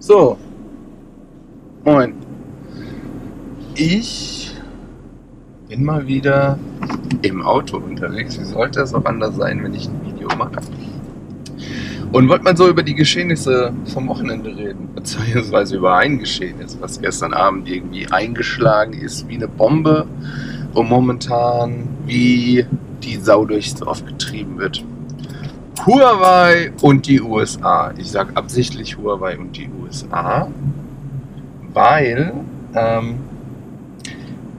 So. Moin. Ich bin mal wieder im Auto unterwegs. Wie sollte es auch anders sein, wenn ich ein Video mache? Und wollte mal so über die Geschehnisse vom Wochenende reden, beziehungsweise über ein Geschehnis, was gestern Abend irgendwie eingeschlagen ist wie eine Bombe und momentan wie die Sau durchs Dorf getrieben wird. Huawei und die USA. Ich sage absichtlich Huawei und die USA, weil ähm,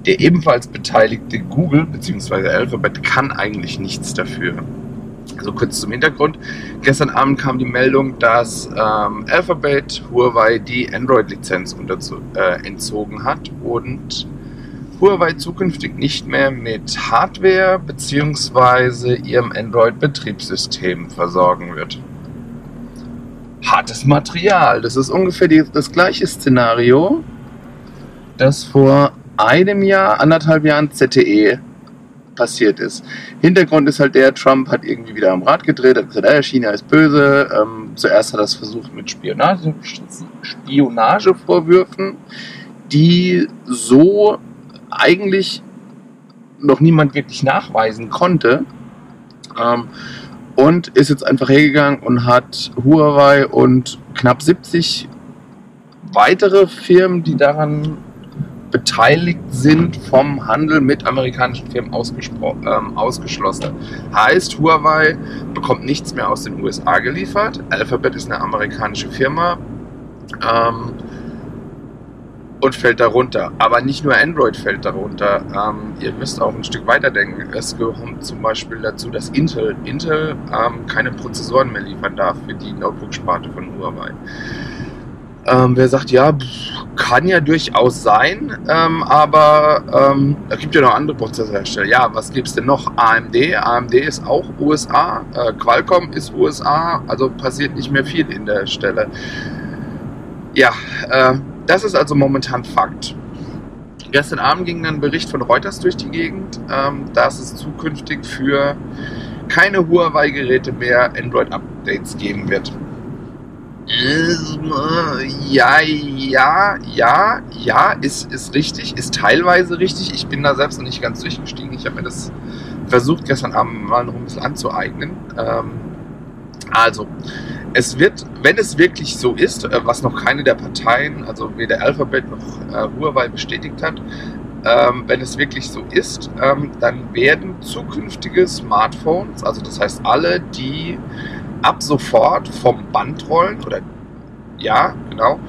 der ebenfalls beteiligte Google bzw. Alphabet kann eigentlich nichts dafür. Also kurz zum Hintergrund. Gestern Abend kam die Meldung, dass ähm, Alphabet Huawei die Android-Lizenz äh, entzogen hat und Huawei zukünftig nicht mehr mit Hardware bzw. ihrem Android-Betriebssystem versorgen wird. Hartes Material. Das ist ungefähr die, das gleiche Szenario, das vor einem Jahr, anderthalb Jahren ZTE passiert ist. Hintergrund ist halt der, Trump hat irgendwie wieder am Rad gedreht, hat gesagt, äh, China ist böse. Ähm, zuerst hat er es versucht mit Spionage, Spionagevorwürfen, die so eigentlich noch niemand wirklich nachweisen konnte. Ähm, und ist jetzt einfach hergegangen und hat Huawei und knapp 70 weitere Firmen, die daran beteiligt sind, vom Handel mit amerikanischen Firmen ähm, ausgeschlossen. Heißt, Huawei bekommt nichts mehr aus den USA geliefert. Alphabet ist eine amerikanische Firma. Ähm, und fällt darunter. Aber nicht nur Android fällt darunter. Ähm, ihr müsst auch ein Stück weiter denken. Es kommt zum Beispiel dazu, dass Intel, Intel ähm, keine Prozessoren mehr liefern darf für die Notebook-Sparte von Huawei. Ähm, wer sagt, ja, kann ja durchaus sein, ähm, aber ähm, da gibt ja noch andere Prozessorhersteller. Ja, was gibt es denn noch? AMD. AMD ist auch USA. Äh, Qualcomm ist USA. Also passiert nicht mehr viel in der Stelle. Ja, äh, das ist also momentan Fakt. Gestern Abend ging dann ein Bericht von Reuters durch die Gegend, ähm, dass es zukünftig für keine Huawei-Geräte mehr Android-Updates geben wird. Ja, ja, ja, ja, ist, ist richtig, ist teilweise richtig. Ich bin da selbst noch nicht ganz durchgestiegen. Ich habe mir das versucht, gestern Abend mal noch ein bisschen anzueignen. Ähm, also, es wird, wenn es wirklich so ist, äh, was noch keine der Parteien, also weder Alphabet noch äh, Huawei bestätigt hat, ähm, wenn es wirklich so ist, ähm, dann werden zukünftige Smartphones, also das heißt alle, die ab sofort vom Band rollen, oder ja, genau,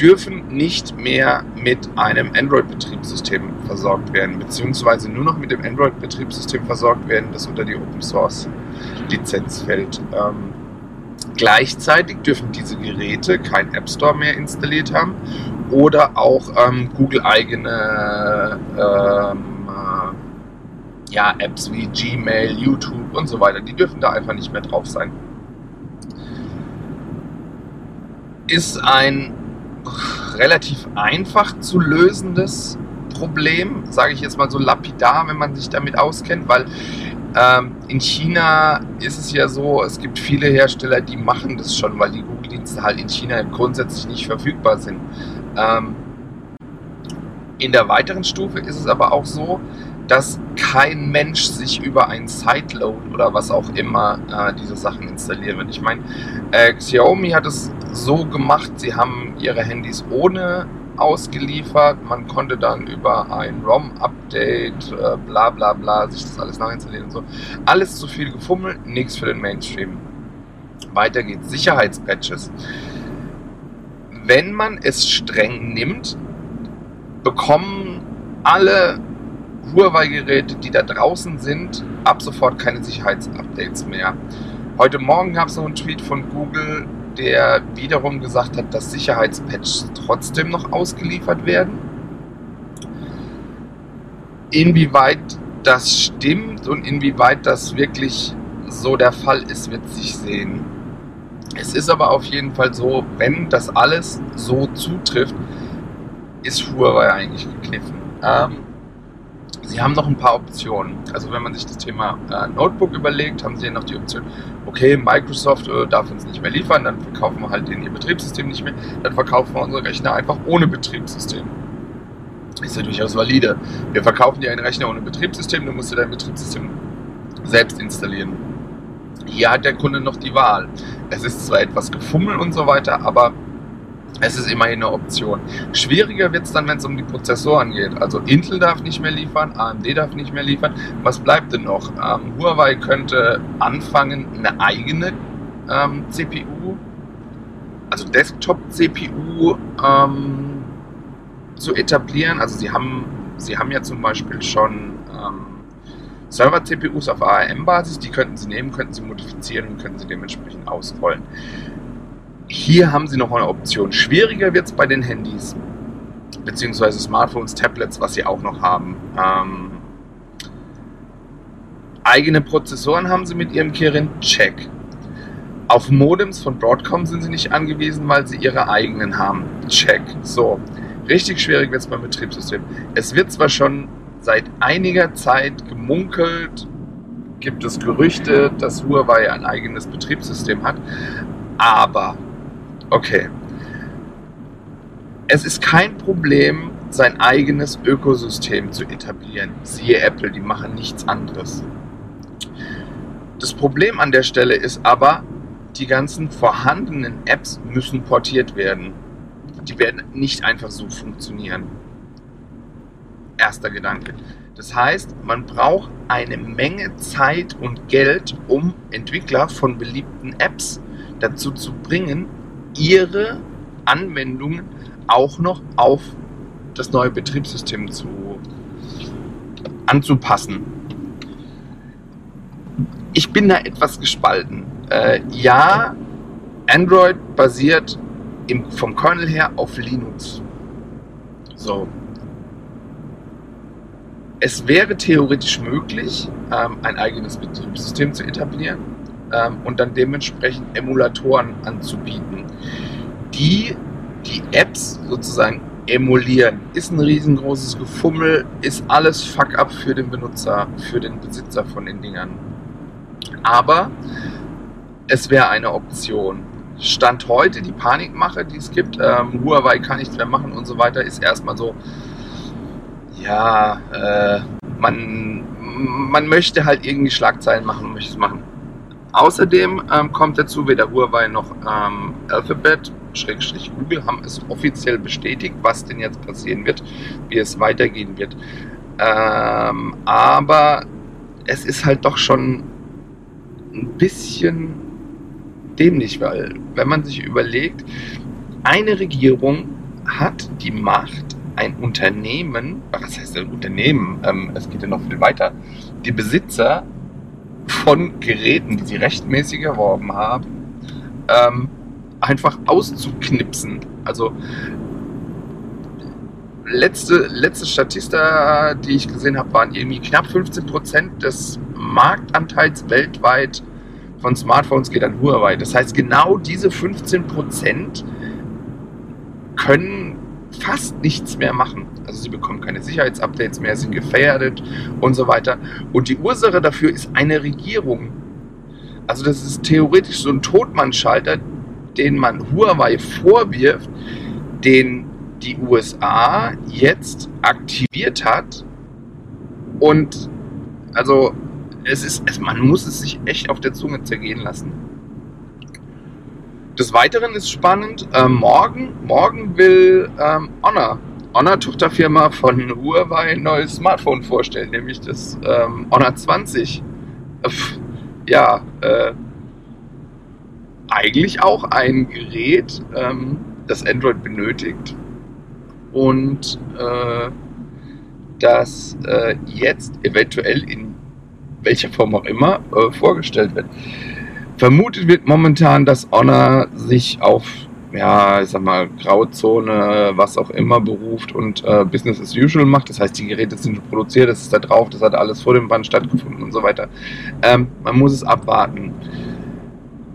dürfen nicht mehr mit einem Android-Betriebssystem versorgt werden, beziehungsweise nur noch mit dem Android-Betriebssystem versorgt werden, das unter die Open Source Lizenz fällt. Ähm, Gleichzeitig dürfen diese Geräte keinen App Store mehr installiert haben oder auch ähm, Google-eigene ähm, äh, ja, Apps wie Gmail, YouTube und so weiter. Die dürfen da einfach nicht mehr drauf sein. Ist ein relativ einfach zu lösendes Problem, sage ich jetzt mal so lapidar, wenn man sich damit auskennt, weil in China ist es ja so, es gibt viele Hersteller, die machen das schon, weil die Google-Dienste halt in China grundsätzlich nicht verfügbar sind. Ähm, in der weiteren Stufe ist es aber auch so, dass kein Mensch sich über ein Sideload oder was auch immer äh, diese Sachen installieren wird. Ich meine, äh, Xiaomi hat es so gemacht, sie haben ihre Handys ohne ausgeliefert. Man konnte dann über ein ROM-Update, äh, bla bla bla, sich das alles nachinstallieren und so. Alles zu viel gefummelt, nichts für den Mainstream. Weiter geht's. Sicherheitspatches. Wenn man es streng nimmt, bekommen alle Huawei-Geräte, die da draußen sind, ab sofort keine Sicherheitsupdates mehr. Heute Morgen gab es noch einen Tweet von Google, der wiederum gesagt hat, dass Sicherheitspatches trotzdem noch ausgeliefert werden. Inwieweit das stimmt und inwieweit das wirklich so der Fall ist, wird sich sehen. Es ist aber auf jeden Fall so, wenn das alles so zutrifft, ist Huawei eigentlich gekniffen. Ähm, Sie haben noch ein paar Optionen. Also wenn man sich das Thema äh, Notebook überlegt, haben Sie noch die Option, okay, Microsoft äh, darf uns nicht mehr liefern, dann verkaufen wir halt in ihr Betriebssystem nicht mehr, dann verkaufen wir unsere Rechner einfach ohne Betriebssystem. Ist ja durchaus valide. Wir verkaufen dir einen Rechner ohne Betriebssystem, du musst dir dein Betriebssystem selbst installieren. Hier hat der Kunde noch die Wahl. Es ist zwar etwas gefummel und so weiter, aber es ist immerhin eine Option. Schwieriger wird es dann, wenn es um die Prozessoren geht. Also Intel darf nicht mehr liefern, AMD darf nicht mehr liefern. Was bleibt denn noch? Ähm, Huawei könnte anfangen, eine eigene ähm, CPU, also Desktop-CPU ähm, zu etablieren. Also sie haben, sie haben ja zum Beispiel schon ähm, Server-CPUs auf ARM-Basis, die könnten sie nehmen, könnten sie modifizieren und könnten sie dementsprechend ausrollen. Hier haben sie noch eine Option. Schwieriger wird es bei den Handys, beziehungsweise Smartphones, Tablets, was sie auch noch haben. Ähm, eigene Prozessoren haben sie mit ihrem Kirin, check. Auf Modems von Broadcom sind sie nicht angewiesen, weil sie ihre eigenen haben. Check. So. Richtig schwierig wird es beim Betriebssystem. Es wird zwar schon seit einiger Zeit gemunkelt, gibt es Gerüchte, dass Huawei ein eigenes Betriebssystem hat, aber Okay. Es ist kein Problem, sein eigenes Ökosystem zu etablieren. Siehe Apple, die machen nichts anderes. Das Problem an der Stelle ist aber, die ganzen vorhandenen Apps müssen portiert werden. Die werden nicht einfach so funktionieren. Erster Gedanke. Das heißt, man braucht eine Menge Zeit und Geld, um Entwickler von beliebten Apps dazu zu bringen, ihre Anwendungen auch noch auf das neue Betriebssystem zu, anzupassen. Ich bin da etwas gespalten. Äh, ja, Android basiert im, vom Kernel her auf Linux. So. Es wäre theoretisch möglich, ähm, ein eigenes Betriebssystem zu etablieren ähm, und dann dementsprechend Emulatoren anzubieten, die die Apps sozusagen emulieren. Ist ein riesengroßes Gefummel, ist alles Fuck-up für den Benutzer, für den Besitzer von den Dingern. Aber es wäre eine Option. Stand heute die Panikmache, die es gibt, ähm, Huawei kann nichts mehr machen und so weiter, ist erstmal so, ja, äh, man, man möchte halt irgendwie Schlagzeilen machen und möchte es machen. Außerdem ähm, kommt dazu weder Huawei noch ähm, Alphabet, Schrägstrich Google, haben es offiziell bestätigt, was denn jetzt passieren wird, wie es weitergehen wird. Ähm, aber es ist halt doch schon ein bisschen dämlich, weil wenn man sich überlegt, eine Regierung hat die Macht, ein Unternehmen, was heißt ein Unternehmen, ähm, es geht ja noch viel weiter, die Besitzer von Geräten, die sie rechtmäßig erworben haben, ähm, einfach auszuknipsen. Also letzte, letzte Statista, die ich gesehen habe, waren irgendwie knapp 15% des Marktanteils weltweit von Smartphones geht an Huawei. Das heißt, genau diese 15% können fast nichts mehr machen. Also sie bekommen keine Sicherheitsupdates mehr, sind gefährdet und so weiter. Und die Ursache dafür ist eine Regierung. Also das ist theoretisch so ein Totmannschalter, den man Huawei vorwirft, den die USA jetzt aktiviert hat. Und also es ist, man muss es sich echt auf der Zunge zergehen lassen. Des Weiteren ist spannend, äh, morgen, morgen will ähm, Honor, Honor Tochterfirma von Huawei, ein neues Smartphone vorstellen, nämlich das ähm, Honor 20. Äh, ja, äh, eigentlich auch ein Gerät, ähm, das Android benötigt und äh, das äh, jetzt eventuell in welcher Form auch immer äh, vorgestellt wird. Vermutet wird momentan, dass Honor sich auf, ja, ich sag mal, Grauzone, was auch immer beruft und äh, Business as usual macht. Das heißt, die Geräte sind produziert, das ist da drauf, das hat alles vor dem Band stattgefunden und so weiter. Ähm, man muss es abwarten.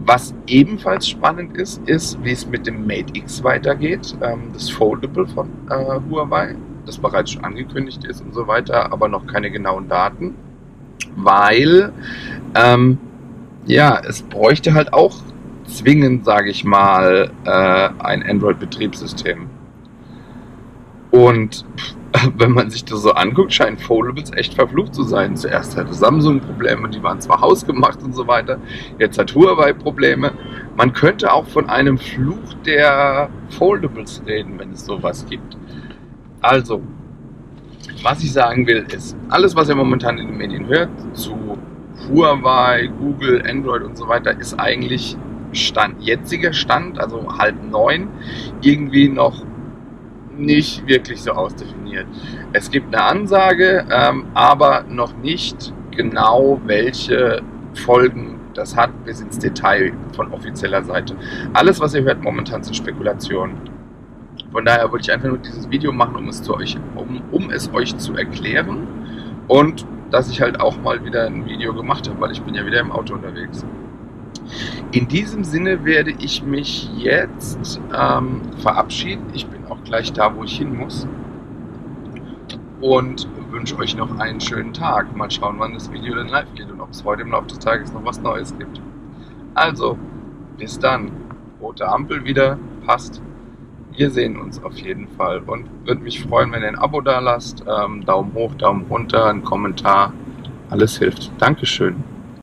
Was ebenfalls spannend ist, ist, wie es mit dem Mate X weitergeht. Ähm, das Foldable von äh, Huawei. das bereits schon angekündigt ist und so weiter, aber noch keine genauen Daten, weil ähm, ja, es bräuchte halt auch zwingend, sage ich mal, äh, ein Android-Betriebssystem. Und wenn man sich das so anguckt, scheinen Foldables echt verflucht zu sein. Zuerst hatte Samsung Probleme, die waren zwar hausgemacht und so weiter. Jetzt hat Huawei Probleme. Man könnte auch von einem Fluch der Foldables reden, wenn es sowas gibt. Also, was ich sagen will, ist, alles, was ihr momentan in den Medien hört, zu Huawei, Google, Android und so weiter, ist eigentlich Stand, jetziger Stand, also halb neun, irgendwie noch nicht wirklich so ausdefiniert. Es gibt eine Ansage, ähm, aber noch nicht genau, welche Folgen das hat, bis ins Detail von offizieller Seite. Alles, was ihr hört momentan, sind Spekulationen. Von daher wollte ich einfach nur dieses Video machen, um es, zu euch, um, um es euch zu erklären und dass ich halt auch mal wieder ein Video gemacht habe, weil ich bin ja wieder im Auto unterwegs. In diesem Sinne werde ich mich jetzt ähm, verabschieden. Ich bin auch gleich da, wo ich hin muss. Und wünsche euch noch einen schönen Tag. Mal schauen, wann das Video dann live geht und ob es heute im Laufe des Tages noch was Neues gibt. Also, bis dann. Rote Ampel wieder, passt. Wir sehen uns auf jeden Fall und würde mich freuen, wenn ihr ein Abo da lasst. Ähm, Daumen hoch, Daumen runter, ein Kommentar. Alles hilft. Dankeschön.